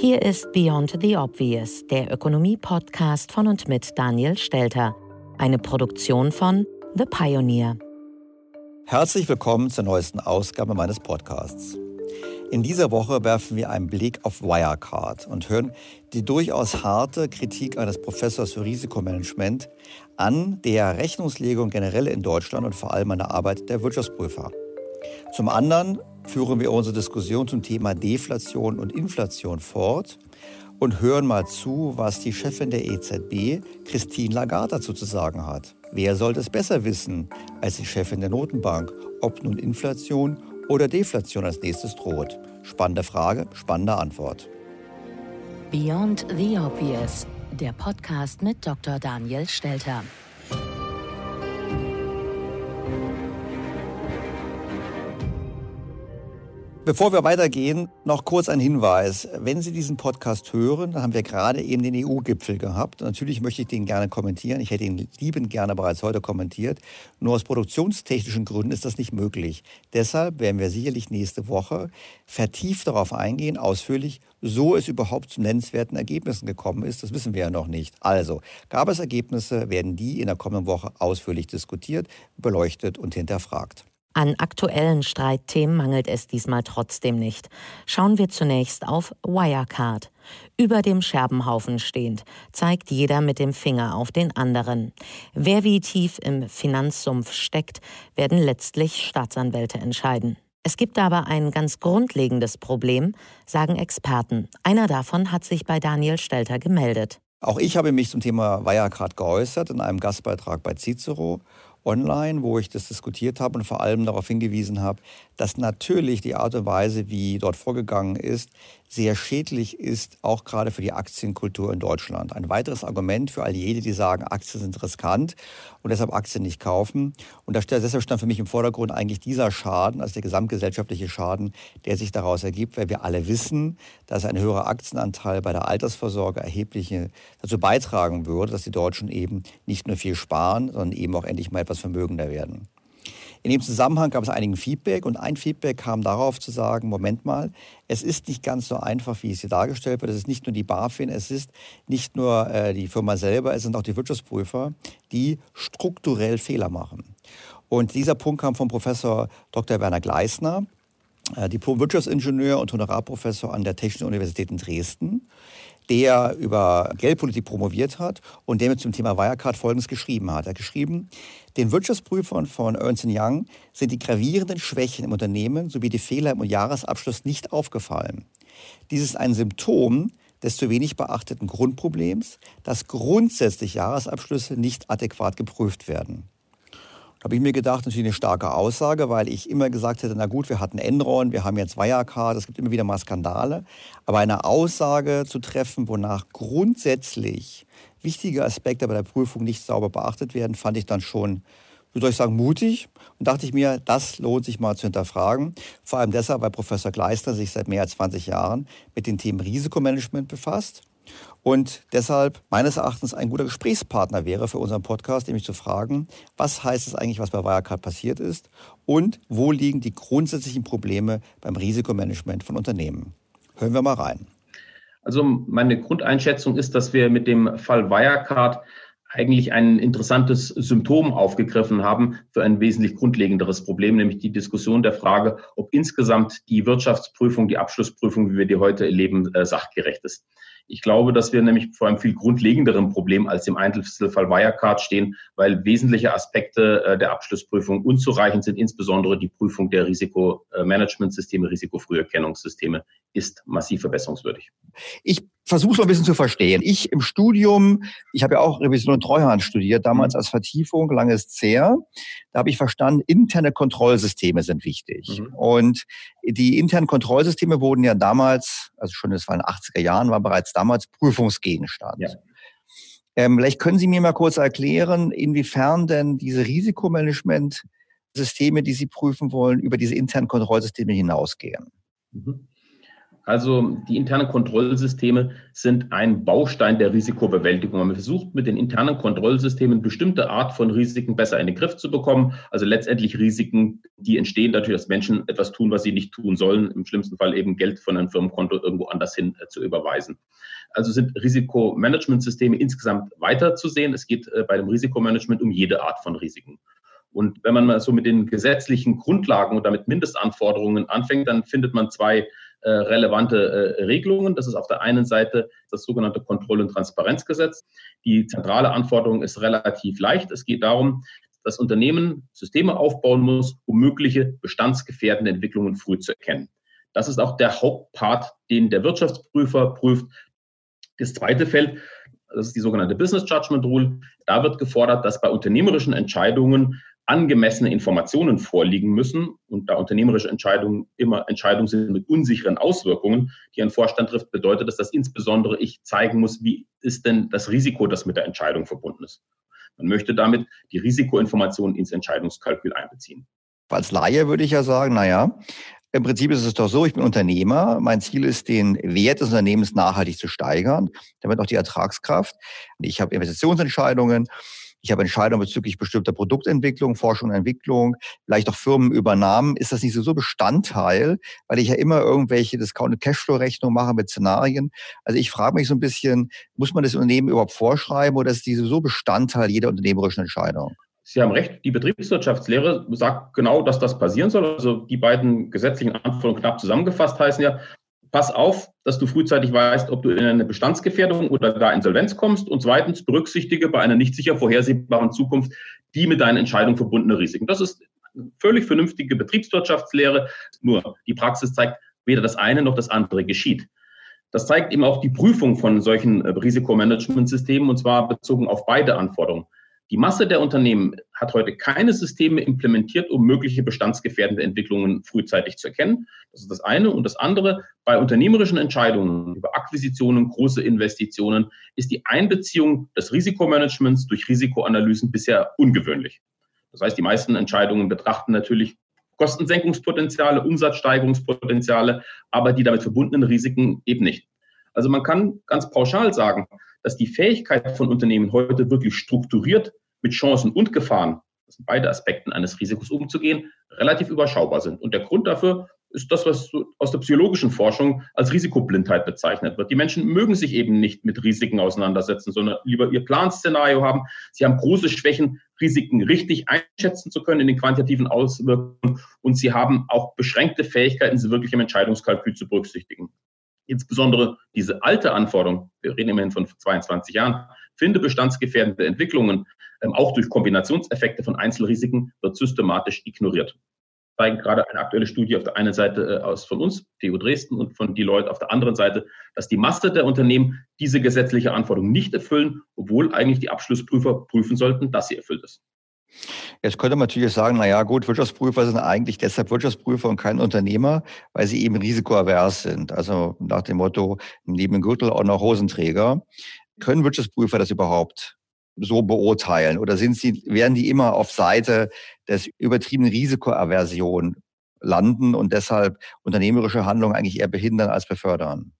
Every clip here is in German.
Hier ist Beyond the Obvious, der Ökonomie-Podcast von und mit Daniel Stelter, eine Produktion von The Pioneer. Herzlich willkommen zur neuesten Ausgabe meines Podcasts. In dieser Woche werfen wir einen Blick auf Wirecard und hören die durchaus harte Kritik eines Professors für Risikomanagement an der Rechnungslegung generell in Deutschland und vor allem an der Arbeit der Wirtschaftsprüfer. Zum anderen führen wir unsere Diskussion zum Thema Deflation und Inflation fort und hören mal zu, was die Chefin der EZB, Christine Lagarde, dazu zu sagen hat. Wer sollte es besser wissen als die Chefin der Notenbank, ob nun Inflation oder Deflation als nächstes droht? Spannende Frage, spannende Antwort. Beyond the Obvious, der Podcast mit Dr. Daniel Stelter. Bevor wir weitergehen, noch kurz ein Hinweis. Wenn Sie diesen Podcast hören, dann haben wir gerade eben den EU-Gipfel gehabt. Natürlich möchte ich den gerne kommentieren. Ich hätte ihn liebend gerne bereits heute kommentiert. Nur aus produktionstechnischen Gründen ist das nicht möglich. Deshalb werden wir sicherlich nächste Woche vertieft darauf eingehen, ausführlich, so es überhaupt zu nennenswerten Ergebnissen gekommen ist. Das wissen wir ja noch nicht. Also, gab es Ergebnisse, werden die in der kommenden Woche ausführlich diskutiert, beleuchtet und hinterfragt. An aktuellen Streitthemen mangelt es diesmal trotzdem nicht. Schauen wir zunächst auf Wirecard. Über dem Scherbenhaufen stehend zeigt jeder mit dem Finger auf den anderen. Wer wie tief im Finanzsumpf steckt, werden letztlich Staatsanwälte entscheiden. Es gibt aber ein ganz grundlegendes Problem, sagen Experten. Einer davon hat sich bei Daniel Stelter gemeldet. Auch ich habe mich zum Thema Wirecard geäußert in einem Gastbeitrag bei Cicero online, wo ich das diskutiert habe und vor allem darauf hingewiesen habe, dass natürlich die Art und Weise, wie dort vorgegangen ist, sehr schädlich ist, auch gerade für die Aktienkultur in Deutschland. Ein weiteres Argument für all jene, die sagen, Aktien sind riskant und deshalb Aktien nicht kaufen. Und deshalb stand für mich im Vordergrund eigentlich dieser Schaden, also der gesamtgesellschaftliche Schaden, der sich daraus ergibt, weil wir alle wissen, dass ein höherer Aktienanteil bei der Altersvorsorge erhebliche dazu beitragen würde, dass die Deutschen eben nicht nur viel sparen, sondern eben auch endlich mal etwas vermögender werden. In dem Zusammenhang gab es einigen Feedback und ein Feedback kam darauf zu sagen, Moment mal, es ist nicht ganz so einfach, wie es hier dargestellt wird. Es ist nicht nur die BaFin, es ist nicht nur äh, die Firma selber, es sind auch die Wirtschaftsprüfer, die strukturell Fehler machen. Und dieser Punkt kam vom Professor Dr. Werner Gleisner, äh, Diplom-Wirtschaftsingenieur und Honorarprofessor an der Technischen Universität in Dresden, der über Geldpolitik promoviert hat und der mir zum Thema Wirecard Folgendes geschrieben hat. Er hat geschrieben, den Wirtschaftsprüfern von Ernst Young sind die gravierenden Schwächen im Unternehmen sowie die Fehler im Jahresabschluss nicht aufgefallen. Dies ist ein Symptom des zu wenig beachteten Grundproblems, dass grundsätzlich Jahresabschlüsse nicht adäquat geprüft werden. Habe ich mir gedacht, natürlich eine starke Aussage, weil ich immer gesagt hätte, na gut, wir hatten Enron, wir haben jetzt Wirecard, es gibt immer wieder mal Skandale. Aber eine Aussage zu treffen, wonach grundsätzlich wichtige Aspekte bei der Prüfung nicht sauber beachtet werden, fand ich dann schon, wie soll ich sagen, mutig. Und dachte ich mir, das lohnt sich mal zu hinterfragen. Vor allem deshalb, weil Professor Gleister sich seit mehr als 20 Jahren mit den Themen Risikomanagement befasst und deshalb meines Erachtens ein guter Gesprächspartner wäre für unseren Podcast, nämlich zu fragen, was heißt es eigentlich, was bei Wirecard passiert ist und wo liegen die grundsätzlichen Probleme beim Risikomanagement von Unternehmen. Hören wir mal rein. Also meine Grundeinschätzung ist, dass wir mit dem Fall Wirecard eigentlich ein interessantes Symptom aufgegriffen haben für ein wesentlich grundlegenderes Problem, nämlich die Diskussion der Frage, ob insgesamt die Wirtschaftsprüfung, die Abschlussprüfung, wie wir die heute erleben, äh, sachgerecht ist. Ich glaube, dass wir nämlich vor einem viel grundlegenderen Problem als im Einzelfall Wirecard stehen, weil wesentliche Aspekte äh, der Abschlussprüfung unzureichend sind. Insbesondere die Prüfung der Risikomanagementsysteme, Risikofrüherkennungssysteme ist massiv verbesserungswürdig. Ich versuche es mal ein bisschen zu verstehen. Ich im Studium, ich habe ja auch Revision und Treuhand studiert, damals mhm. als Vertiefung, langes CER. Da habe ich verstanden, interne Kontrollsysteme sind wichtig. Mhm. Und die internen Kontrollsysteme wurden ja damals, also schon das war in den 80er Jahren, war bereits damals Prüfungsgegenstand. Ja. Ähm, vielleicht können Sie mir mal kurz erklären, inwiefern denn diese Risikomanagement-Systeme, die Sie prüfen wollen, über diese internen Kontrollsysteme hinausgehen. Mhm. Also die internen Kontrollsysteme sind ein Baustein der Risikobewältigung. Man versucht mit den internen Kontrollsystemen bestimmte Art von Risiken besser in den Griff zu bekommen. Also letztendlich Risiken, die entstehen dadurch, dass Menschen etwas tun, was sie nicht tun sollen. Im schlimmsten Fall eben Geld von einem Firmenkonto irgendwo anders hin äh, zu überweisen. Also sind Risikomanagementsysteme insgesamt weiterzusehen. Es geht äh, bei dem Risikomanagement um jede Art von Risiken. Und wenn man mal so mit den gesetzlichen Grundlagen und damit Mindestanforderungen anfängt, dann findet man zwei äh, relevante äh, Regelungen. Das ist auf der einen Seite das sogenannte Kontroll- und Transparenzgesetz. Die zentrale Anforderung ist relativ leicht. Es geht darum, dass Unternehmen Systeme aufbauen muss, um mögliche bestandsgefährdende Entwicklungen früh zu erkennen. Das ist auch der Hauptpart, den der Wirtschaftsprüfer prüft. Das zweite Feld, das ist die sogenannte Business Judgment Rule. Da wird gefordert, dass bei unternehmerischen Entscheidungen angemessene Informationen vorliegen müssen und da unternehmerische Entscheidungen immer Entscheidungen sind mit unsicheren Auswirkungen, die ein Vorstand trifft, bedeutet das, dass insbesondere ich zeigen muss, wie ist denn das Risiko, das mit der Entscheidung verbunden ist. Man möchte damit die Risikoinformationen ins Entscheidungskalkül einbeziehen. Als Laie würde ich ja sagen, naja, im Prinzip ist es doch so, ich bin Unternehmer. Mein Ziel ist, den Wert des Unternehmens nachhaltig zu steigern, damit auch die Ertragskraft. Ich habe Investitionsentscheidungen ich habe Entscheidungen bezüglich bestimmter Produktentwicklung, Forschung und Entwicklung, vielleicht auch Firmenübernahmen. Ist das nicht so Bestandteil, weil ich ja immer irgendwelche Discounted Cashflow-Rechnungen mache mit Szenarien? Also ich frage mich so ein bisschen, muss man das Unternehmen überhaupt vorschreiben oder ist diese so Bestandteil jeder unternehmerischen Entscheidung? Sie haben recht, die Betriebswirtschaftslehre sagt genau, dass das passieren soll. Also die beiden gesetzlichen Anforderungen knapp zusammengefasst heißen ja, pass auf, dass du frühzeitig weißt, ob du in eine Bestandsgefährdung oder gar Insolvenz kommst. Und zweitens, berücksichtige bei einer nicht sicher vorhersehbaren Zukunft die mit deinen Entscheidungen verbundene Risiken. Das ist völlig vernünftige Betriebswirtschaftslehre. Nur die Praxis zeigt, weder das eine noch das andere geschieht. Das zeigt eben auch die Prüfung von solchen Risikomanagementsystemen und zwar bezogen auf beide Anforderungen. Die Masse der Unternehmen hat heute keine Systeme implementiert, um mögliche bestandsgefährdende Entwicklungen frühzeitig zu erkennen. Das ist das eine. Und das andere, bei unternehmerischen Entscheidungen über Akquisitionen, große Investitionen, ist die Einbeziehung des Risikomanagements durch Risikoanalysen bisher ungewöhnlich. Das heißt, die meisten Entscheidungen betrachten natürlich Kostensenkungspotenziale, Umsatzsteigerungspotenziale, aber die damit verbundenen Risiken eben nicht. Also man kann ganz pauschal sagen, dass die Fähigkeit von Unternehmen heute wirklich strukturiert mit Chancen und Gefahren das sind beide Aspekten eines Risikos umzugehen, relativ überschaubar sind. Und der Grund dafür ist das, was aus der psychologischen Forschung als Risikoblindheit bezeichnet wird. Die Menschen mögen sich eben nicht mit Risiken auseinandersetzen, sondern lieber ihr Planszenario haben. Sie haben große Schwächen, Risiken richtig einschätzen zu können in den quantitativen Auswirkungen und sie haben auch beschränkte Fähigkeiten, sie wirklich im Entscheidungskalkül zu berücksichtigen. Insbesondere diese alte Anforderung, wir reden immerhin von 22 Jahren, finde bestandsgefährdende Entwicklungen, ähm, auch durch Kombinationseffekte von Einzelrisiken, wird systematisch ignoriert zeigen gerade eine aktuelle Studie auf der einen Seite äh, aus von uns, TU Dresden, und von Deloitte auf der anderen Seite, dass die Masse der Unternehmen diese gesetzliche Anforderung nicht erfüllen, obwohl eigentlich die Abschlussprüfer prüfen sollten, dass sie erfüllt ist. Jetzt könnte man natürlich sagen, na ja, gut, Wirtschaftsprüfer sind eigentlich deshalb Wirtschaftsprüfer und kein Unternehmer, weil sie eben risikoavers sind. Also nach dem Motto, neben dem Gürtel auch noch Hosenträger. Können Wirtschaftsprüfer das überhaupt? so beurteilen? Oder sind sie, werden die immer auf Seite des übertriebenen Risikoaversion landen und deshalb unternehmerische Handlungen eigentlich eher behindern als befördern?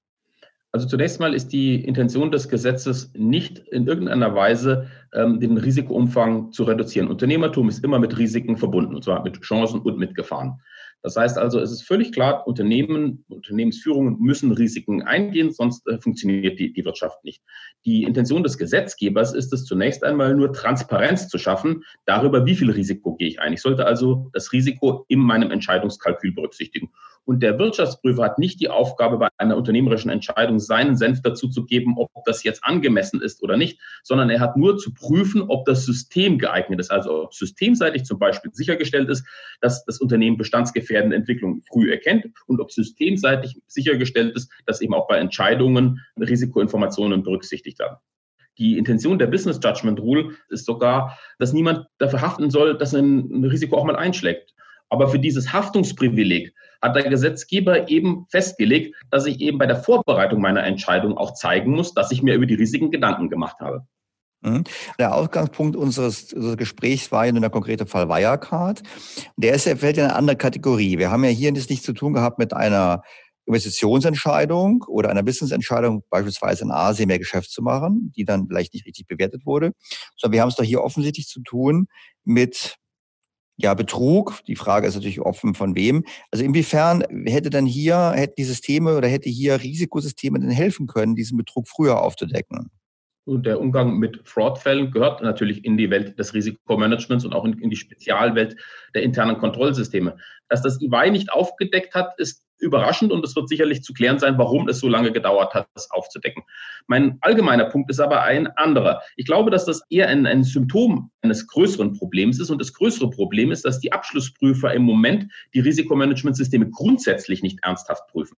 Also zunächst mal ist die Intention des Gesetzes nicht in irgendeiner Weise ähm, den Risikoumfang zu reduzieren. Unternehmertum ist immer mit Risiken verbunden, und zwar mit Chancen und mit Gefahren. Das heißt also, es ist völlig klar, Unternehmen, Unternehmensführungen müssen Risiken eingehen, sonst äh, funktioniert die, die Wirtschaft nicht. Die Intention des Gesetzgebers ist es zunächst einmal nur Transparenz zu schaffen darüber, wie viel Risiko gehe ich ein. Ich sollte also das Risiko in meinem Entscheidungskalkül berücksichtigen. Und der Wirtschaftsprüfer hat nicht die Aufgabe, bei einer unternehmerischen Entscheidung seinen Senf dazu zu geben, ob das jetzt angemessen ist oder nicht, sondern er hat nur zu prüfen, ob das System geeignet ist. Also ob systemseitig zum Beispiel sichergestellt ist, dass das Unternehmen bestandsgefährdende Entwicklungen früh erkennt und ob systemseitig sichergestellt ist, dass eben auch bei Entscheidungen Risikoinformationen berücksichtigt werden. Die Intention der Business Judgment Rule ist sogar, dass niemand dafür haften soll, dass ein Risiko auch mal einschlägt. Aber für dieses Haftungsprivileg hat der Gesetzgeber eben festgelegt, dass ich eben bei der Vorbereitung meiner Entscheidung auch zeigen muss, dass ich mir über die Risiken Gedanken gemacht habe. Mhm. Der Ausgangspunkt unseres, unseres Gesprächs war ja nun der konkrete Fall Wirecard. Der ist, fällt in eine andere Kategorie. Wir haben ja hier nichts zu tun gehabt mit einer Investitionsentscheidung oder einer Businessentscheidung, beispielsweise in Asien mehr Geschäft zu machen, die dann vielleicht nicht richtig bewertet wurde, sondern wir haben es doch hier offensichtlich zu tun mit ja, Betrug. Die Frage ist natürlich offen von wem. Also inwiefern hätte dann hier, hätten die Systeme oder hätte hier Risikosysteme denn helfen können, diesen Betrug früher aufzudecken? Und der Umgang mit Fraudfällen gehört natürlich in die Welt des Risikomanagements und auch in, in die Spezialwelt der internen Kontrollsysteme. Dass das EY nicht aufgedeckt hat, ist überraschend und es wird sicherlich zu klären sein, warum es so lange gedauert hat, das aufzudecken. Mein allgemeiner Punkt ist aber ein anderer. Ich glaube, dass das eher ein, ein Symptom eines größeren Problems ist und das größere Problem ist, dass die Abschlussprüfer im Moment die Risikomanagementsysteme grundsätzlich nicht ernsthaft prüfen.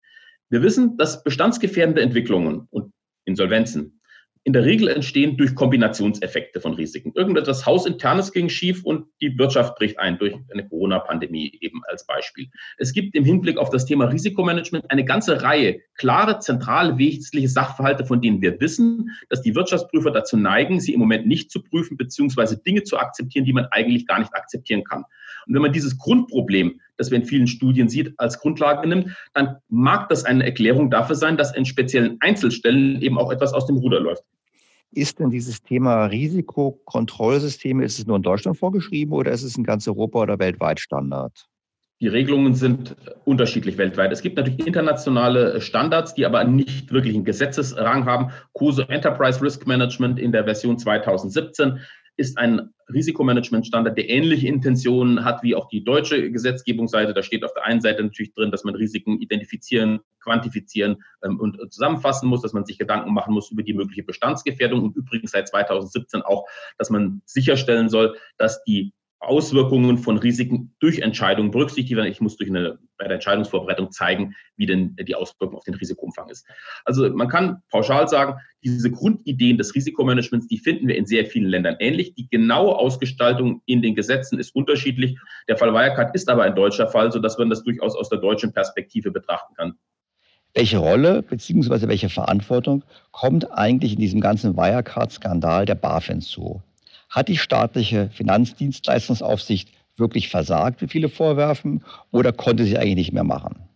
Wir wissen, dass bestandsgefährdende Entwicklungen und Insolvenzen in der Regel entstehen durch Kombinationseffekte von Risiken. Irgendetwas Hausinternes ging schief und die Wirtschaft bricht ein durch eine Corona-Pandemie eben als Beispiel. Es gibt im Hinblick auf das Thema Risikomanagement eine ganze Reihe klare, zentral wesentliche Sachverhalte, von denen wir wissen, dass die Wirtschaftsprüfer dazu neigen, sie im Moment nicht zu prüfen, beziehungsweise Dinge zu akzeptieren, die man eigentlich gar nicht akzeptieren kann. Und wenn man dieses Grundproblem, das wir in vielen Studien sieht, als Grundlage nimmt, dann mag das eine Erklärung dafür sein, dass in speziellen Einzelstellen eben auch etwas aus dem Ruder läuft. Ist denn dieses Thema Risikokontrollsysteme, ist es nur in Deutschland vorgeschrieben oder ist es in ganz Europa oder weltweit Standard? Die Regelungen sind unterschiedlich weltweit. Es gibt natürlich internationale Standards, die aber nicht wirklich einen Gesetzesrang haben. COSO Enterprise Risk Management in der Version 2017 ist ein Risikomanagementstandard, der ähnliche Intentionen hat wie auch die deutsche Gesetzgebungsseite. Da steht auf der einen Seite natürlich drin, dass man Risiken identifizieren, quantifizieren ähm, und zusammenfassen muss, dass man sich Gedanken machen muss über die mögliche Bestandsgefährdung und übrigens seit 2017 auch, dass man sicherstellen soll, dass die Auswirkungen von Risiken durch Entscheidungen berücksichtigt werden. Ich muss durch eine, bei der Entscheidungsvorbereitung zeigen, wie denn die Auswirkung auf den Risikoumfang ist. Also man kann pauschal sagen, diese Grundideen des Risikomanagements, die finden wir in sehr vielen Ländern ähnlich. Die genaue Ausgestaltung in den Gesetzen ist unterschiedlich. Der Fall Wirecard ist aber ein deutscher Fall, sodass man das durchaus aus der deutschen Perspektive betrachten kann. Welche Rolle bzw. welche Verantwortung kommt eigentlich in diesem ganzen Wirecard-Skandal der BaFin zu? Hat die staatliche Finanzdienstleistungsaufsicht wirklich versagt, wie viele vorwerfen, oder konnte sie eigentlich nicht mehr machen?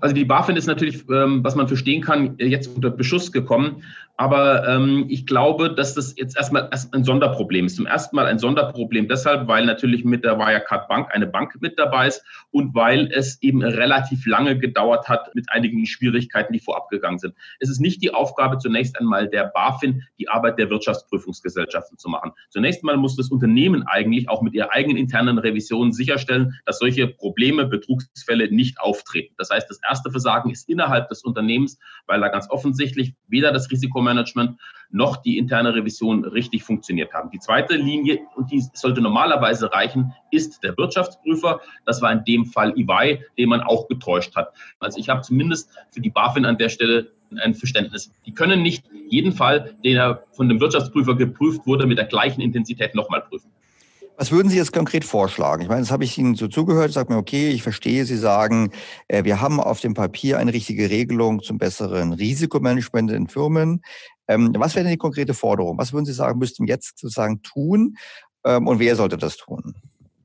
Also die BaFin ist natürlich, ähm, was man verstehen kann, jetzt unter Beschuss gekommen. Aber ähm, ich glaube, dass das jetzt erstmal erst ein Sonderproblem ist. Zum ersten Mal ein Sonderproblem deshalb, weil natürlich mit der Wirecard Bank eine Bank mit dabei ist und weil es eben relativ lange gedauert hat mit einigen Schwierigkeiten, die vorab gegangen sind. Es ist nicht die Aufgabe zunächst einmal der BaFin, die Arbeit der Wirtschaftsprüfungsgesellschaften zu machen. Zunächst mal muss das Unternehmen eigentlich auch mit ihrer eigenen internen Revision sicherstellen, dass solche Probleme, Betrugsfälle nicht auftreten. Das heißt, das erste Versagen ist innerhalb des Unternehmens, weil da ganz offensichtlich weder das Risikomanagement noch die interne Revision richtig funktioniert haben. Die zweite Linie, und die sollte normalerweise reichen, ist der Wirtschaftsprüfer. Das war in dem Fall EY, den man auch getäuscht hat. Also ich habe zumindest für die BaFin an der Stelle ein Verständnis. Die können nicht jeden Fall, der von dem Wirtschaftsprüfer geprüft wurde, mit der gleichen Intensität nochmal prüfen. Was würden Sie jetzt konkret vorschlagen? Ich meine, das habe ich Ihnen so zugehört, sagt mir, okay, ich verstehe, Sie sagen, äh, wir haben auf dem Papier eine richtige Regelung zum besseren Risikomanagement in Firmen. Ähm, was wäre denn die konkrete Forderung? Was würden Sie sagen, müssten jetzt sozusagen tun ähm, und wer sollte das tun?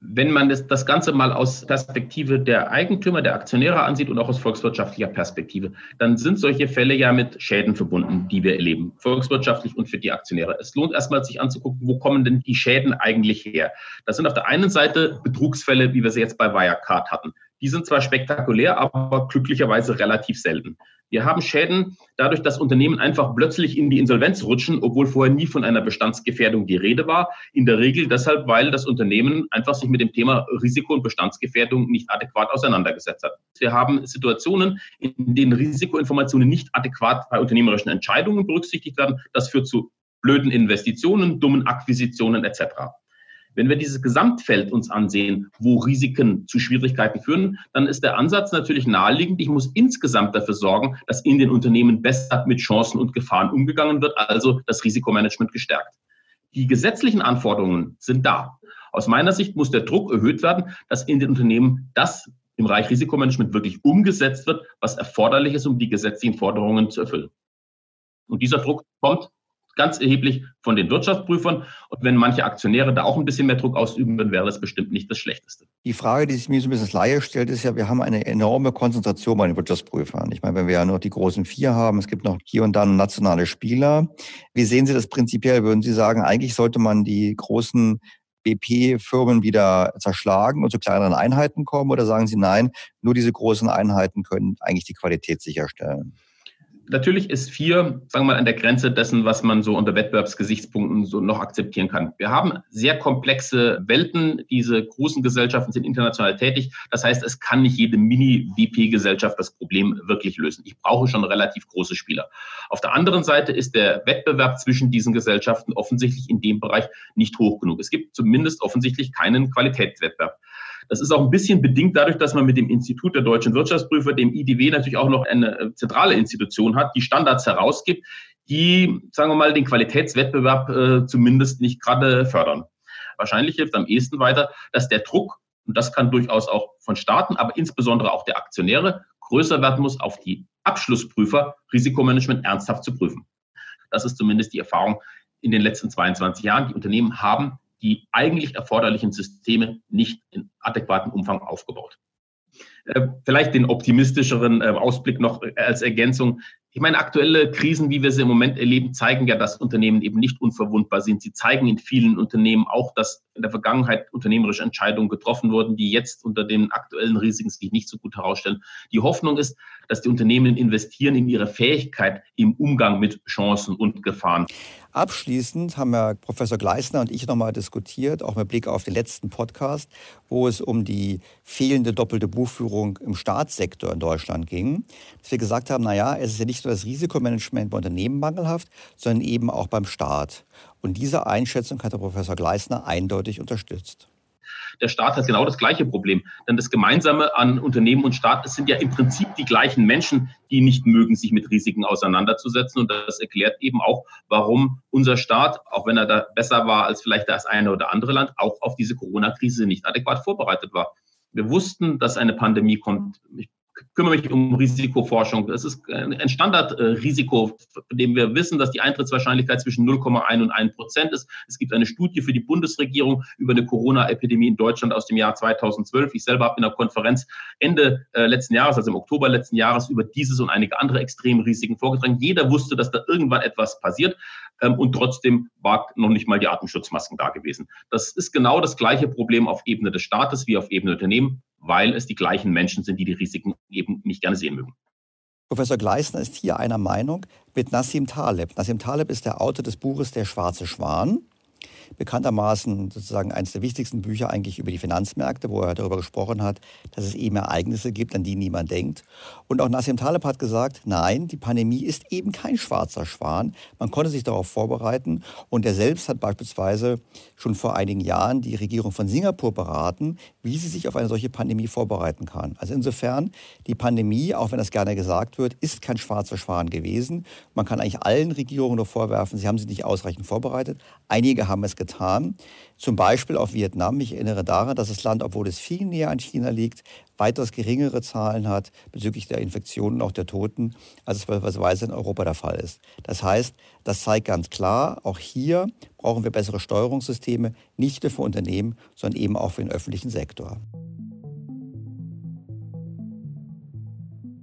Wenn man das, das Ganze mal aus Perspektive der Eigentümer, der Aktionäre ansieht und auch aus volkswirtschaftlicher Perspektive, dann sind solche Fälle ja mit Schäden verbunden, die wir erleben, volkswirtschaftlich und für die Aktionäre. Es lohnt erstmal, sich anzugucken, wo kommen denn die Schäden eigentlich her? Das sind auf der einen Seite Betrugsfälle, wie wir sie jetzt bei Wirecard hatten. Die sind zwar spektakulär, aber glücklicherweise relativ selten. Wir haben Schäden dadurch, dass Unternehmen einfach plötzlich in die Insolvenz rutschen, obwohl vorher nie von einer Bestandsgefährdung die Rede war. In der Regel deshalb, weil das Unternehmen einfach sich mit dem Thema Risiko und Bestandsgefährdung nicht adäquat auseinandergesetzt hat. Wir haben Situationen, in denen Risikoinformationen nicht adäquat bei unternehmerischen Entscheidungen berücksichtigt werden. Das führt zu blöden Investitionen, dummen Akquisitionen etc. Wenn wir dieses Gesamtfeld uns ansehen, wo Risiken zu Schwierigkeiten führen, dann ist der Ansatz natürlich naheliegend. Ich muss insgesamt dafür sorgen, dass in den Unternehmen besser mit Chancen und Gefahren umgegangen wird, also das Risikomanagement gestärkt. Die gesetzlichen Anforderungen sind da. Aus meiner Sicht muss der Druck erhöht werden, dass in den Unternehmen das im Bereich Risikomanagement wirklich umgesetzt wird, was erforderlich ist, um die gesetzlichen Forderungen zu erfüllen. Und dieser Druck kommt ganz erheblich von den Wirtschaftsprüfern. Und wenn manche Aktionäre da auch ein bisschen mehr Druck ausüben, dann wäre das bestimmt nicht das Schlechteste. Die Frage, die sich mir so ein bisschen Laie stellt, ist ja, wir haben eine enorme Konzentration bei den Wirtschaftsprüfern. Ich meine, wenn wir ja nur die großen vier haben, es gibt noch hier und da nationale Spieler. Wie sehen Sie das prinzipiell? Würden Sie sagen, eigentlich sollte man die großen BP-Firmen wieder zerschlagen und zu kleineren Einheiten kommen? Oder sagen Sie nein, nur diese großen Einheiten können eigentlich die Qualität sicherstellen? Natürlich ist vier, sagen wir mal, an der Grenze dessen, was man so unter Wettbewerbsgesichtspunkten so noch akzeptieren kann. Wir haben sehr komplexe Welten. Diese großen Gesellschaften sind international tätig. Das heißt, es kann nicht jede Mini-VP-Gesellschaft das Problem wirklich lösen. Ich brauche schon relativ große Spieler. Auf der anderen Seite ist der Wettbewerb zwischen diesen Gesellschaften offensichtlich in dem Bereich nicht hoch genug. Es gibt zumindest offensichtlich keinen Qualitätswettbewerb. Das ist auch ein bisschen bedingt dadurch, dass man mit dem Institut der deutschen Wirtschaftsprüfer, dem IDW, natürlich auch noch eine äh, zentrale Institution hat, die Standards herausgibt, die, sagen wir mal, den Qualitätswettbewerb äh, zumindest nicht gerade fördern. Wahrscheinlich hilft am ehesten weiter, dass der Druck, und das kann durchaus auch von Staaten, aber insbesondere auch der Aktionäre, größer werden muss, auf die Abschlussprüfer Risikomanagement ernsthaft zu prüfen. Das ist zumindest die Erfahrung in den letzten 22 Jahren. Die Unternehmen haben die eigentlich erforderlichen Systeme nicht in adäquatem Umfang aufgebaut. Äh, vielleicht den optimistischeren äh, Ausblick noch als Ergänzung. Ich meine, aktuelle Krisen, wie wir sie im Moment erleben, zeigen ja, dass Unternehmen eben nicht unverwundbar sind. Sie zeigen in vielen Unternehmen auch, dass in der Vergangenheit unternehmerische Entscheidungen getroffen wurden, die jetzt unter den aktuellen Risiken sich nicht so gut herausstellen. Die Hoffnung ist, dass die Unternehmen investieren in ihre Fähigkeit im Umgang mit Chancen und Gefahren. Abschließend haben ja Professor Gleisner und ich nochmal diskutiert, auch mit Blick auf den letzten Podcast, wo es um die fehlende doppelte Buchführung im Staatssektor in Deutschland ging. Dass wir gesagt haben, naja, es ist ja nicht nur das Risikomanagement bei Unternehmen mangelhaft, sondern eben auch beim Staat. Und diese Einschätzung hat der Professor Gleisner eindeutig unterstützt. Der Staat hat genau das gleiche Problem. Denn das Gemeinsame an Unternehmen und Staat, es sind ja im Prinzip die gleichen Menschen, die nicht mögen, sich mit Risiken auseinanderzusetzen. Und das erklärt eben auch, warum unser Staat, auch wenn er da besser war als vielleicht das eine oder andere Land, auch auf diese Corona-Krise nicht adäquat vorbereitet war. Wir wussten, dass eine Pandemie kommt. Ich kümmere mich um Risikoforschung. Das ist ein Standardrisiko, von dem wir wissen, dass die Eintrittswahrscheinlichkeit zwischen 0,1 und 1 Prozent ist. Es gibt eine Studie für die Bundesregierung über eine Corona-Epidemie in Deutschland aus dem Jahr 2012. Ich selber habe in einer Konferenz Ende äh, letzten Jahres, also im Oktober letzten Jahres, über dieses und einige andere Extremrisiken vorgetragen. Jeder wusste, dass da irgendwann etwas passiert ähm, und trotzdem war noch nicht mal die Atemschutzmasken da gewesen. Das ist genau das gleiche Problem auf Ebene des Staates wie auf Ebene der Unternehmen weil es die gleichen Menschen sind, die die Risiken eben nicht gerne sehen mögen. Professor Gleisner ist hier einer Meinung mit Nassim Taleb. Nassim Taleb ist der Autor des Buches Der schwarze Schwan bekanntermaßen sozusagen eines der wichtigsten Bücher eigentlich über die Finanzmärkte, wo er darüber gesprochen hat, dass es eben Ereignisse gibt, an die niemand denkt. Und auch Nassim Taleb hat gesagt, nein, die Pandemie ist eben kein schwarzer Schwan. Man konnte sich darauf vorbereiten. Und er selbst hat beispielsweise schon vor einigen Jahren die Regierung von Singapur beraten, wie sie sich auf eine solche Pandemie vorbereiten kann. Also insofern, die Pandemie, auch wenn das gerne gesagt wird, ist kein schwarzer Schwan gewesen. Man kann eigentlich allen Regierungen nur vorwerfen, sie haben sich nicht ausreichend vorbereitet. Einige haben es getan. Zum Beispiel auf Vietnam. Ich erinnere daran, dass das Land, obwohl es viel näher an China liegt, weitaus geringere Zahlen hat bezüglich der Infektionen, auch der Toten, als es beispielsweise in Europa der Fall ist. Das heißt, das zeigt ganz klar, auch hier brauchen wir bessere Steuerungssysteme, nicht nur für Unternehmen, sondern eben auch für den öffentlichen Sektor.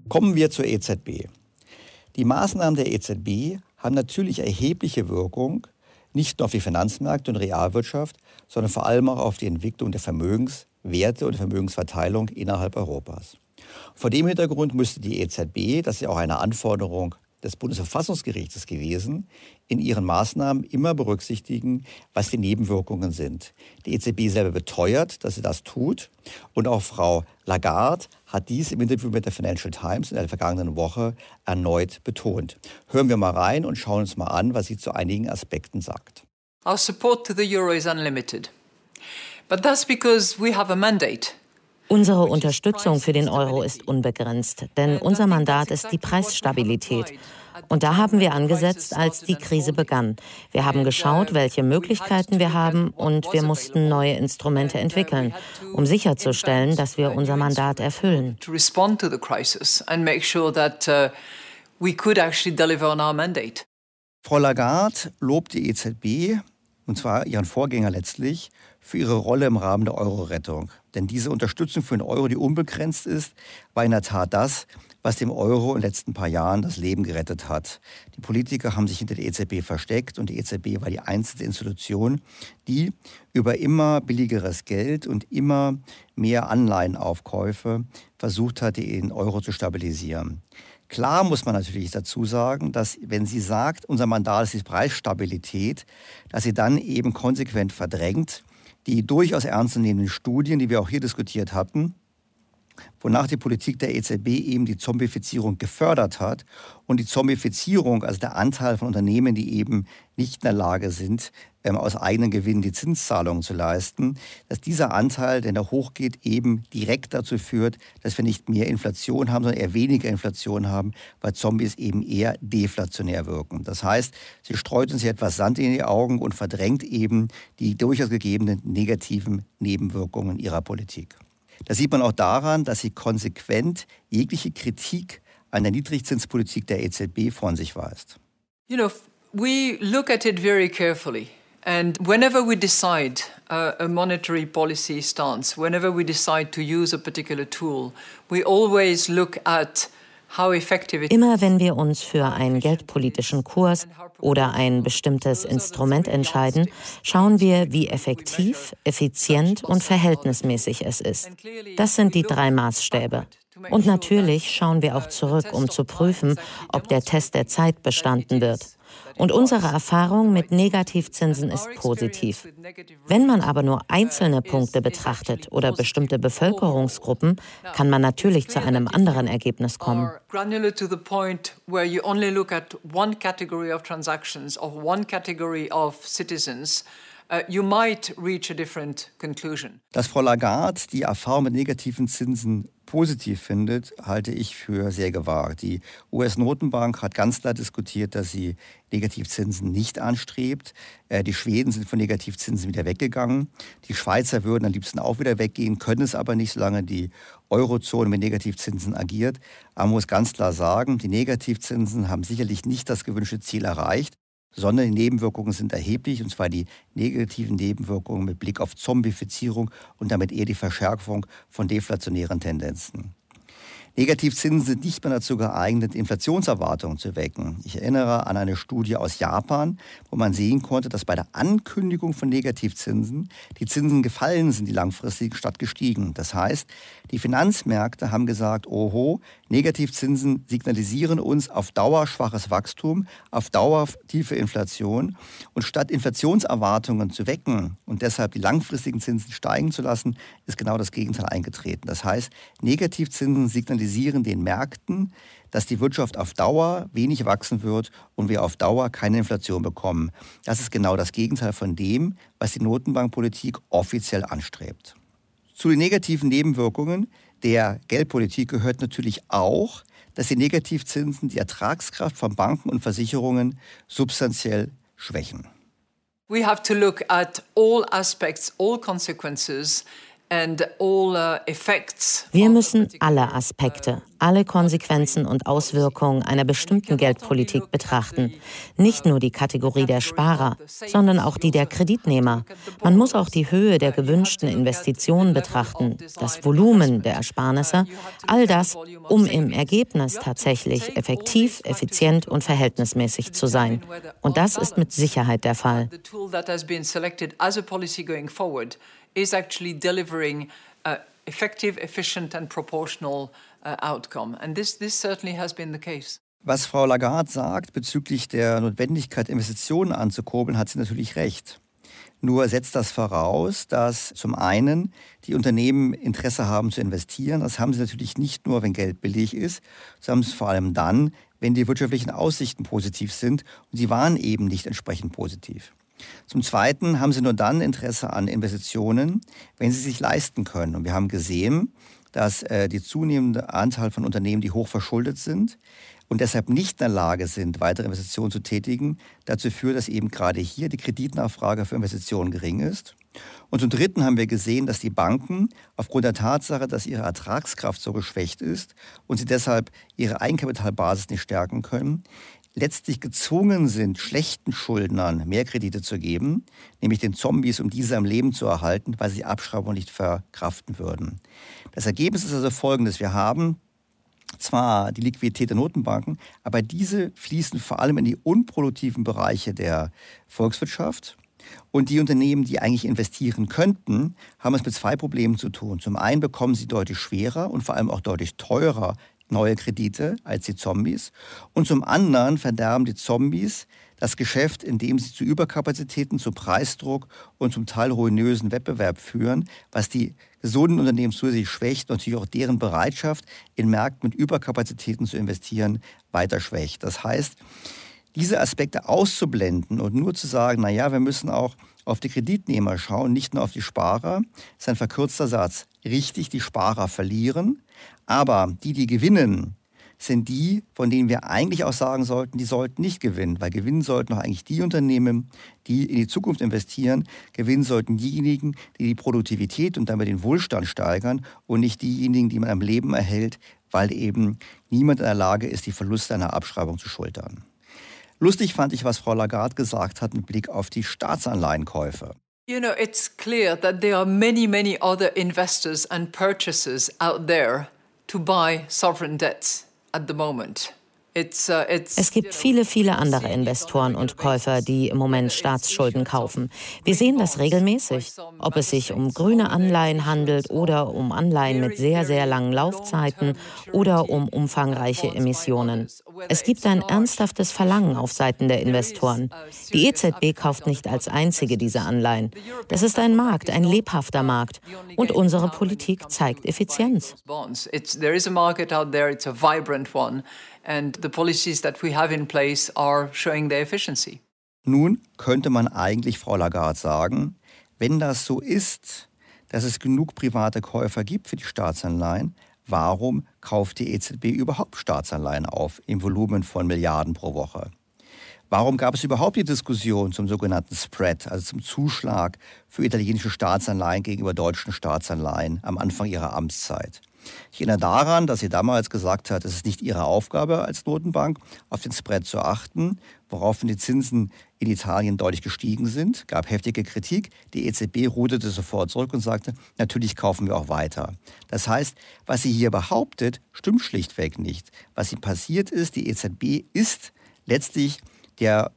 Kommen wir zur EZB. Die Maßnahmen der EZB haben natürlich erhebliche Wirkung nicht nur auf die Finanzmärkte und Realwirtschaft, sondern vor allem auch auf die Entwicklung der Vermögenswerte und Vermögensverteilung innerhalb Europas. Vor dem Hintergrund müsste die EZB, das ist ja auch eine Anforderung des Bundesverfassungsgerichtes gewesen, in ihren Maßnahmen immer berücksichtigen, was die Nebenwirkungen sind. Die EZB selber beteuert, dass sie das tut. Und auch Frau Lagarde hat dies im Interview mit der Financial Times in der vergangenen Woche erneut betont. Hören wir mal rein und schauen uns mal an, was sie zu einigen Aspekten sagt. Our support to the euro is unlimited. But that's because we have a mandate. Unsere Unterstützung für den Euro ist unbegrenzt, denn unser Mandat ist die Preisstabilität. Und da haben wir angesetzt, als die Krise begann. Wir haben geschaut, welche Möglichkeiten wir haben und wir mussten neue Instrumente entwickeln, um sicherzustellen, dass wir unser Mandat erfüllen. Frau Lagarde lobt die EZB, und zwar ihren Vorgänger letztlich, für ihre Rolle im Rahmen der Euro-Rettung. Denn diese Unterstützung für den Euro, die unbegrenzt ist, war in der Tat das, was dem Euro in den letzten paar Jahren das Leben gerettet hat. Die Politiker haben sich hinter der EZB versteckt und die EZB war die einzige Institution, die über immer billigeres Geld und immer mehr Anleihenaufkäufe versucht hat, den Euro zu stabilisieren. Klar muss man natürlich dazu sagen, dass wenn sie sagt, unser Mandat ist die Preisstabilität, dass sie dann eben konsequent verdrängt, die durchaus ernstzunehmenden Studien, die wir auch hier diskutiert hatten, wonach die Politik der EZB eben die Zombifizierung gefördert hat und die Zombifizierung, also der Anteil von Unternehmen, die eben nicht in der Lage sind, ähm, aus eigenen Gewinnen die Zinszahlungen zu leisten, dass dieser Anteil, der da hochgeht, eben direkt dazu führt, dass wir nicht mehr Inflation haben, sondern eher weniger Inflation haben, weil Zombies eben eher deflationär wirken. Das heißt, sie streut uns hier etwas Sand in die Augen und verdrängt eben die durchaus gegebenen negativen Nebenwirkungen ihrer Politik. Das sieht man auch daran, dass sie konsequent jegliche Kritik an der Niedrigzinspolitik der EZB von sich weist. You know, we look at it very carefully. And whenever we decide uh, a monetary policy stance, whenever we decide to use a particular tool, we always look at Immer wenn wir uns für einen geldpolitischen Kurs oder ein bestimmtes Instrument entscheiden, schauen wir, wie effektiv, effizient und verhältnismäßig es ist. Das sind die drei Maßstäbe. Und natürlich schauen wir auch zurück, um zu prüfen, ob der Test der Zeit bestanden wird. Und unsere Erfahrung mit Negativzinsen ist positiv. Wenn man aber nur einzelne Punkte betrachtet oder bestimmte Bevölkerungsgruppen, kann man natürlich zu einem anderen Ergebnis kommen. uh. Dass Frau Lagarde die Erfahrung mit negativen Zinsen positiv findet, halte ich für sehr gewagt. Die US-Notenbank hat ganz klar diskutiert, dass sie Negativzinsen nicht anstrebt. Äh, die Schweden sind von Negativzinsen wieder weggegangen. Die Schweizer würden am liebsten auch wieder weggehen, können es aber nicht, solange die Eurozone mit Negativzinsen agiert. Man muss ganz klar sagen, die Negativzinsen haben sicherlich nicht das gewünschte Ziel erreicht sondern die Nebenwirkungen sind erheblich, und zwar die negativen Nebenwirkungen mit Blick auf Zombifizierung und damit eher die Verschärfung von deflationären Tendenzen. Negativzinsen sind nicht mehr dazu geeignet, Inflationserwartungen zu wecken. Ich erinnere an eine Studie aus Japan, wo man sehen konnte, dass bei der Ankündigung von Negativzinsen die Zinsen gefallen sind, die langfristig statt gestiegen. Das heißt, die Finanzmärkte haben gesagt, oho, Negativzinsen signalisieren uns auf Dauer schwaches Wachstum, auf Dauer tiefe Inflation. Und statt Inflationserwartungen zu wecken und deshalb die langfristigen Zinsen steigen zu lassen, ist genau das Gegenteil eingetreten. Das heißt, Negativzinsen signalisieren den Märkten, dass die Wirtschaft auf Dauer wenig wachsen wird und wir auf Dauer keine Inflation bekommen. Das ist genau das Gegenteil von dem, was die Notenbankpolitik offiziell anstrebt. Zu den negativen Nebenwirkungen der Geldpolitik gehört natürlich auch, dass die Negativzinsen die Ertragskraft von Banken und Versicherungen substanziell schwächen. We have to look at all aspects, all consequences Wir müssen alle Aspekte, alle Konsequenzen und Auswirkungen einer bestimmten Geldpolitik betrachten. Nicht nur die Kategorie der Sparer, sondern auch die der Kreditnehmer. Man muss auch die Höhe der gewünschten Investitionen betrachten, das Volumen der Ersparnisse, all das, um im Ergebnis tatsächlich effektiv, effizient und verhältnismäßig zu sein. Und das ist mit Sicherheit der Fall is actually delivering uh, effective, efficient and proportional uh, outcome. And this, this certainly has been the case. Was Frau Lagarde sagt bezüglich der Notwendigkeit, Investitionen anzukurbeln, hat sie natürlich recht. Nur setzt das voraus, dass zum einen die Unternehmen Interesse haben zu investieren. Das haben sie natürlich nicht nur, wenn Geld billig ist, sondern vor allem dann, wenn die wirtschaftlichen Aussichten positiv sind. Und sie waren eben nicht entsprechend positiv. Zum Zweiten haben sie nur dann Interesse an Investitionen, wenn sie sich leisten können. Und wir haben gesehen, dass äh, die zunehmende Anzahl von Unternehmen, die hoch verschuldet sind und deshalb nicht in der Lage sind, weitere Investitionen zu tätigen, dazu führt, dass eben gerade hier die Kreditnachfrage für Investitionen gering ist. Und zum Dritten haben wir gesehen, dass die Banken aufgrund der Tatsache, dass ihre Ertragskraft so geschwächt ist und sie deshalb ihre Eigenkapitalbasis nicht stärken können, letztlich gezwungen sind, schlechten Schuldnern mehr Kredite zu geben, nämlich den Zombies, um diese am Leben zu erhalten, weil sie Abschreibung nicht verkraften würden. Das Ergebnis ist also folgendes. Wir haben zwar die Liquidität der Notenbanken, aber diese fließen vor allem in die unproduktiven Bereiche der Volkswirtschaft. Und die Unternehmen, die eigentlich investieren könnten, haben es mit zwei Problemen zu tun. Zum einen bekommen sie deutlich schwerer und vor allem auch deutlich teurer neue Kredite als die Zombies. Und zum anderen verderben die Zombies das Geschäft, indem sie zu Überkapazitäten, zu Preisdruck und zum Teil ruinösen Wettbewerb führen, was die gesunden Unternehmen zusätzlich schwächt und natürlich auch deren Bereitschaft, in Märkten mit Überkapazitäten zu investieren, weiter schwächt. Das heißt, diese Aspekte auszublenden und nur zu sagen, naja, wir müssen auch auf die Kreditnehmer schauen, nicht nur auf die Sparer, ist ein verkürzter Satz. Richtig, die Sparer verlieren, aber die, die gewinnen, sind die, von denen wir eigentlich auch sagen sollten, die sollten nicht gewinnen, weil gewinnen sollten auch eigentlich die Unternehmen, die in die Zukunft investieren, gewinnen sollten diejenigen, die die Produktivität und damit den Wohlstand steigern und nicht diejenigen, die man am Leben erhält, weil eben niemand in der Lage ist, die Verluste einer Abschreibung zu schultern. Lustig fand ich, was Frau Lagarde gesagt hat mit Blick auf die Staatsanleihenkäufe. You know, it's clear that there are many, many other investors and purchasers out there to buy sovereign debts at the moment. Uh, es gibt viele, viele andere Investoren und Käufer, die im Moment Staatsschulden kaufen. Wir sehen das regelmäßig, ob es sich um grüne Anleihen handelt oder um Anleihen mit sehr, sehr langen Laufzeiten oder um umfangreiche Emissionen. Es gibt ein ernsthaftes Verlangen auf Seiten der Investoren. Die EZB kauft nicht als einzige diese Anleihen. Das ist ein Markt, ein lebhafter Markt. Und unsere Politik zeigt Effizienz. And the policies that we have in place are showing their efficiency. Nun könnte man eigentlich, Frau Lagarde, sagen, wenn das so ist, dass es genug private Käufer gibt für die Staatsanleihen, warum kauft die EZB überhaupt Staatsanleihen auf im Volumen von Milliarden pro Woche? Warum gab es überhaupt die Diskussion zum sogenannten Spread, also zum Zuschlag für italienische Staatsanleihen gegenüber deutschen Staatsanleihen am Anfang ihrer Amtszeit? Ich erinnere daran, dass sie damals gesagt hat, es ist nicht ihre Aufgabe als Notenbank, auf den Spread zu achten, woraufhin die Zinsen in Italien deutlich gestiegen sind, gab heftige Kritik. Die EZB ruderte sofort zurück und sagte, natürlich kaufen wir auch weiter. Das heißt, was sie hier behauptet, stimmt schlichtweg nicht. Was hier passiert ist, die EZB ist letztlich der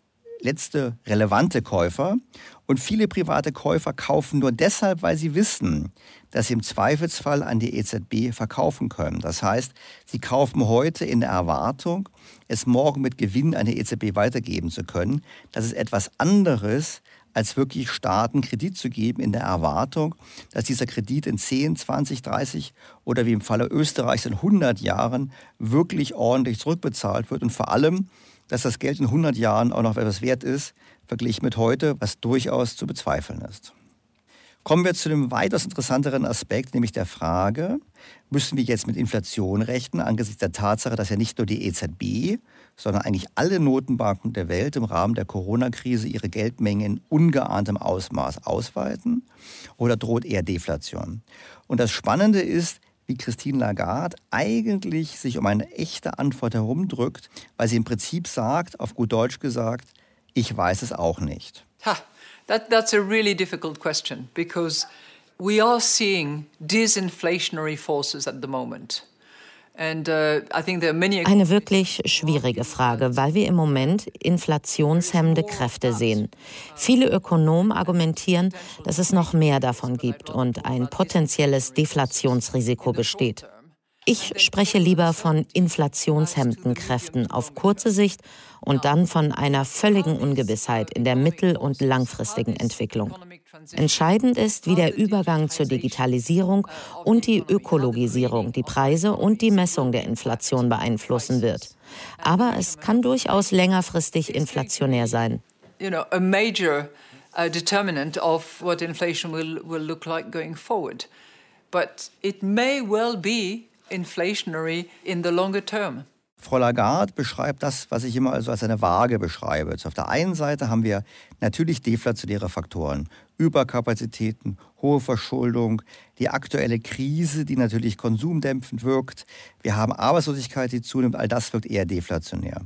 letzte relevante Käufer. Und viele private Käufer kaufen nur deshalb, weil sie wissen, dass sie im Zweifelsfall an die EZB verkaufen können. Das heißt, sie kaufen heute in der Erwartung, es morgen mit Gewinn an die EZB weitergeben zu können. Das ist etwas anderes, als wirklich Staaten Kredit zu geben in der Erwartung, dass dieser Kredit in 10, 20, 30 oder wie im Falle Österreichs in 100 Jahren wirklich ordentlich zurückbezahlt wird und vor allem, dass das Geld in 100 Jahren auch noch etwas wert ist, verglichen mit heute, was durchaus zu bezweifeln ist. Kommen wir zu dem weitaus interessanteren Aspekt, nämlich der Frage, müssen wir jetzt mit Inflation rechnen, angesichts der Tatsache, dass ja nicht nur die EZB, sondern eigentlich alle Notenbanken der Welt im Rahmen der Corona-Krise ihre Geldmengen in ungeahntem Ausmaß ausweiten? Oder droht eher Deflation? Und das Spannende ist, wie Christine Lagarde eigentlich sich um eine echte Antwort herumdrückt, weil sie im Prinzip sagt, auf gut Deutsch gesagt, ich weiß es auch nicht. Ha, that, that's a really difficult question because we are seeing disinflationary forces at the moment. Uh, Eine wirklich schwierige Frage, weil wir im Moment inflationshemmende Kräfte sehen. Viele Ökonomen argumentieren, dass es noch mehr davon gibt und ein potenzielles Deflationsrisiko besteht. Ich spreche lieber von inflationshemmenden Kräften auf kurze Sicht und dann von einer völligen Ungewissheit in der mittel- und langfristigen Entwicklung. Entscheidend ist, wie der Übergang zur Digitalisierung und die Ökologisierung die Preise und die Messung der Inflation beeinflussen wird. Aber es kann durchaus längerfristig inflationär sein. Uh, determinant of what inflation will look like going forward. But it may well be inflationary in the longer term. Frau Lagarde beschreibt das, was ich immer also als eine Waage beschreibe. Also auf der einen Seite haben wir natürlich deflationäre Faktoren, Überkapazitäten, hohe Verschuldung, die aktuelle Krise, die natürlich konsumdämpfend wirkt. Wir haben Arbeitslosigkeit, die zunimmt. All das wirkt eher deflationär.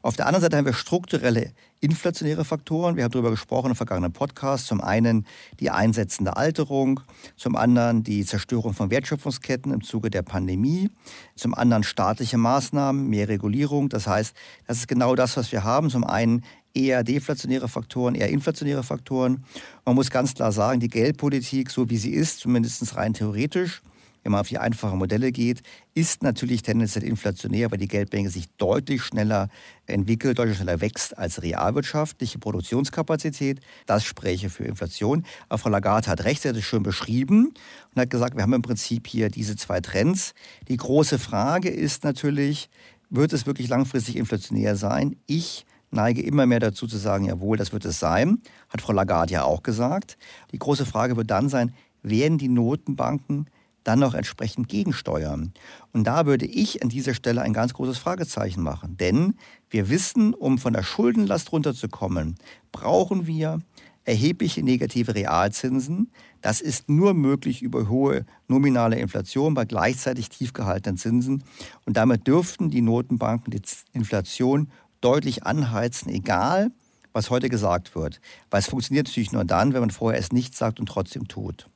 Auf der anderen Seite haben wir strukturelle inflationäre Faktoren. Wir haben darüber gesprochen im vergangenen Podcast. Zum einen die einsetzende Alterung, zum anderen die Zerstörung von Wertschöpfungsketten im Zuge der Pandemie, zum anderen staatliche Maßnahmen, mehr Regulierung. Das heißt, das ist genau das, was wir haben. Zum einen eher deflationäre Faktoren, eher inflationäre Faktoren. Man muss ganz klar sagen, die Geldpolitik, so wie sie ist, zumindest rein theoretisch, wenn man auf die einfachen Modelle geht, ist natürlich tendenziell inflationär, weil die Geldmenge sich deutlich schneller entwickelt, deutlich schneller wächst als realwirtschaftliche Produktionskapazität. Das spräche für Inflation. Aber Frau Lagarde hat recht, sie hat es schön beschrieben und hat gesagt, wir haben im Prinzip hier diese zwei Trends. Die große Frage ist natürlich, wird es wirklich langfristig inflationär sein? Ich neige immer mehr dazu zu sagen, jawohl, das wird es sein, hat Frau Lagarde ja auch gesagt. Die große Frage wird dann sein, werden die Notenbanken dann noch entsprechend gegensteuern? Und da würde ich an dieser Stelle ein ganz großes Fragezeichen machen. Denn wir wissen, um von der Schuldenlast runterzukommen, brauchen wir erhebliche negative Realzinsen. Das ist nur möglich über hohe nominale Inflation bei gleichzeitig tief gehaltenen Zinsen. Und damit dürften die Notenbanken die Inflation deutlich anheizen, egal was heute gesagt wird. Weil es funktioniert natürlich nur dann, wenn man vorher es nicht sagt und trotzdem tut.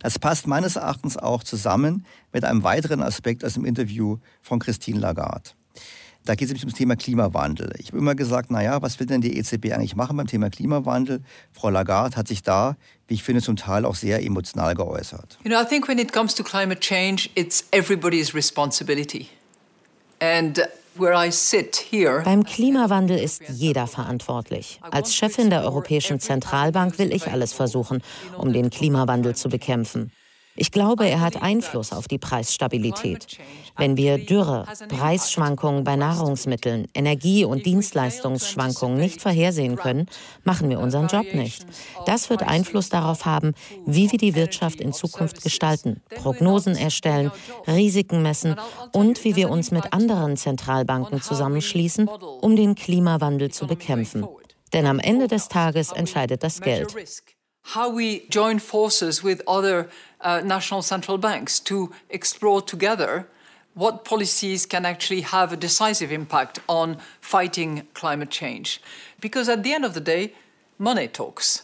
Das passt meines Erachtens auch zusammen mit einem weiteren Aspekt aus dem Interview von Christine Lagarde. Da geht es nämlich ums Thema Klimawandel. Ich habe immer gesagt, naja, was will denn die EZB eigentlich machen beim Thema Klimawandel? Frau Lagarde hat sich da, wie ich finde, zum Teil auch sehr emotional geäußert. You know, I think when it comes to climate change, it's everybody's responsibility. And beim Klimawandel ist jeder verantwortlich. Als Chefin der Europäischen Zentralbank will ich alles versuchen, um den Klimawandel zu bekämpfen. Ich glaube, er hat Einfluss auf die Preisstabilität. Wenn wir Dürre, Preisschwankungen bei Nahrungsmitteln, Energie- und Dienstleistungsschwankungen nicht vorhersehen können, machen wir unseren Job nicht. Das wird Einfluss darauf haben, wie wir die Wirtschaft in Zukunft gestalten, Prognosen erstellen, Risiken messen und wie wir uns mit anderen Zentralbanken zusammenschließen, um den Klimawandel zu bekämpfen. Denn am Ende des Tages entscheidet das Geld. how we join forces with other uh, national central banks to explore together what policies can actually have a decisive impact on fighting climate change. Because at the end of the day, money talks.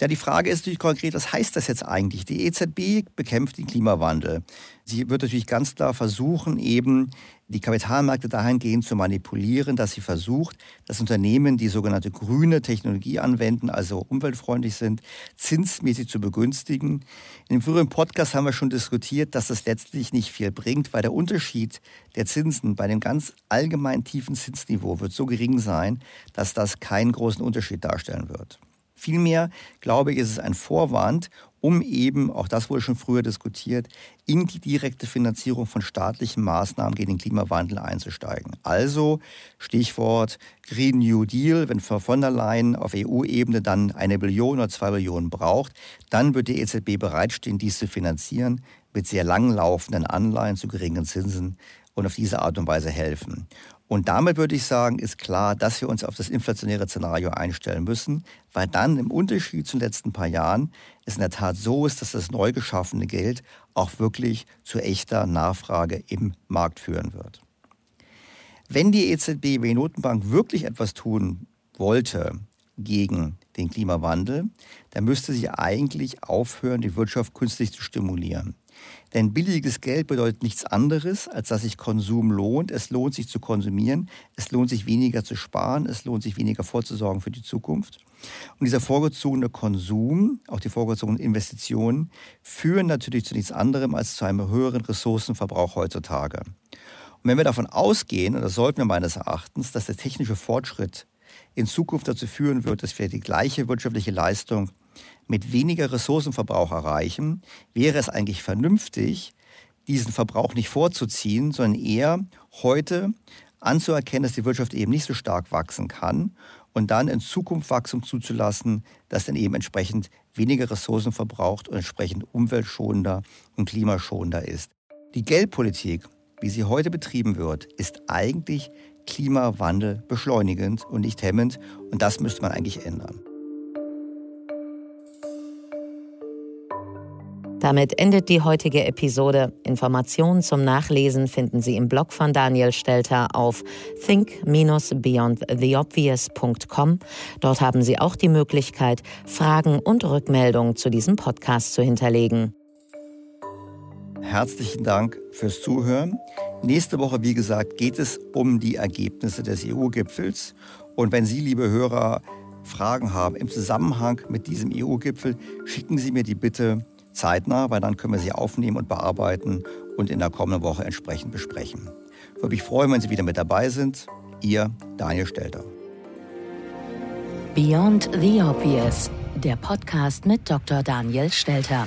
Ja, die Frage ist natürlich konkret, was heißt das jetzt eigentlich? Die EZB bekämpft den Klimawandel. Sie wird natürlich ganz klar versuchen, eben die Kapitalmärkte dahingehend zu manipulieren, dass sie versucht, dass Unternehmen, die sogenannte grüne Technologie anwenden, also umweltfreundlich sind, zinsmäßig zu begünstigen. In dem früheren Podcast haben wir schon diskutiert, dass das letztlich nicht viel bringt, weil der Unterschied der Zinsen bei dem ganz allgemein tiefen Zinsniveau wird so gering sein, dass das keinen großen Unterschied darstellen wird. Vielmehr, glaube ich, ist es ein Vorwand, um eben, auch das wurde schon früher diskutiert, in die direkte Finanzierung von staatlichen Maßnahmen gegen den Klimawandel einzusteigen. Also Stichwort Green New Deal, wenn Frau von der Leyen auf EU-Ebene dann eine Billion oder zwei Billionen braucht, dann wird die EZB bereitstehen, dies zu finanzieren mit sehr langlaufenden Anleihen zu geringen Zinsen und auf diese Art und Weise helfen. Und damit würde ich sagen, ist klar, dass wir uns auf das inflationäre Szenario einstellen müssen, weil dann im Unterschied zu den letzten paar Jahren es in der Tat so ist, dass das neu geschaffene Geld auch wirklich zu echter Nachfrage im Markt führen wird. Wenn die EZB, die Notenbank, wirklich etwas tun wollte gegen den Klimawandel, dann müsste sie eigentlich aufhören, die Wirtschaft künstlich zu stimulieren. Denn billiges Geld bedeutet nichts anderes, als dass sich Konsum lohnt. Es lohnt sich zu konsumieren, es lohnt sich weniger zu sparen, es lohnt sich weniger vorzusorgen für die Zukunft. Und dieser vorgezogene Konsum, auch die vorgezogenen Investitionen, führen natürlich zu nichts anderem als zu einem höheren Ressourcenverbrauch heutzutage. Und wenn wir davon ausgehen, und das sollten wir meines Erachtens, dass der technische Fortschritt in Zukunft dazu führen wird, dass wir die gleiche wirtschaftliche Leistung mit weniger Ressourcenverbrauch erreichen, wäre es eigentlich vernünftig, diesen Verbrauch nicht vorzuziehen, sondern eher heute anzuerkennen, dass die Wirtschaft eben nicht so stark wachsen kann und dann in Zukunft Wachstum zuzulassen, das dann eben entsprechend weniger Ressourcen verbraucht und entsprechend umweltschonender und klimaschonender ist. Die Geldpolitik, wie sie heute betrieben wird, ist eigentlich Klimawandel beschleunigend und nicht hemmend und das müsste man eigentlich ändern. Damit endet die heutige Episode. Informationen zum Nachlesen finden Sie im Blog von Daniel Stelter auf think-beyondtheobvious.com. Dort haben Sie auch die Möglichkeit, Fragen und Rückmeldungen zu diesem Podcast zu hinterlegen. Herzlichen Dank fürs Zuhören. Nächste Woche, wie gesagt, geht es um die Ergebnisse des EU-Gipfels. Und wenn Sie, liebe Hörer, Fragen haben im Zusammenhang mit diesem EU-Gipfel, schicken Sie mir die bitte zeitnah, weil dann können wir sie aufnehmen und bearbeiten und in der kommenden Woche entsprechend besprechen. Ich würde mich freuen, wenn Sie wieder mit dabei sind. Ihr Daniel Stelter. Beyond the Obvious, der Podcast mit Dr. Daniel Stelter.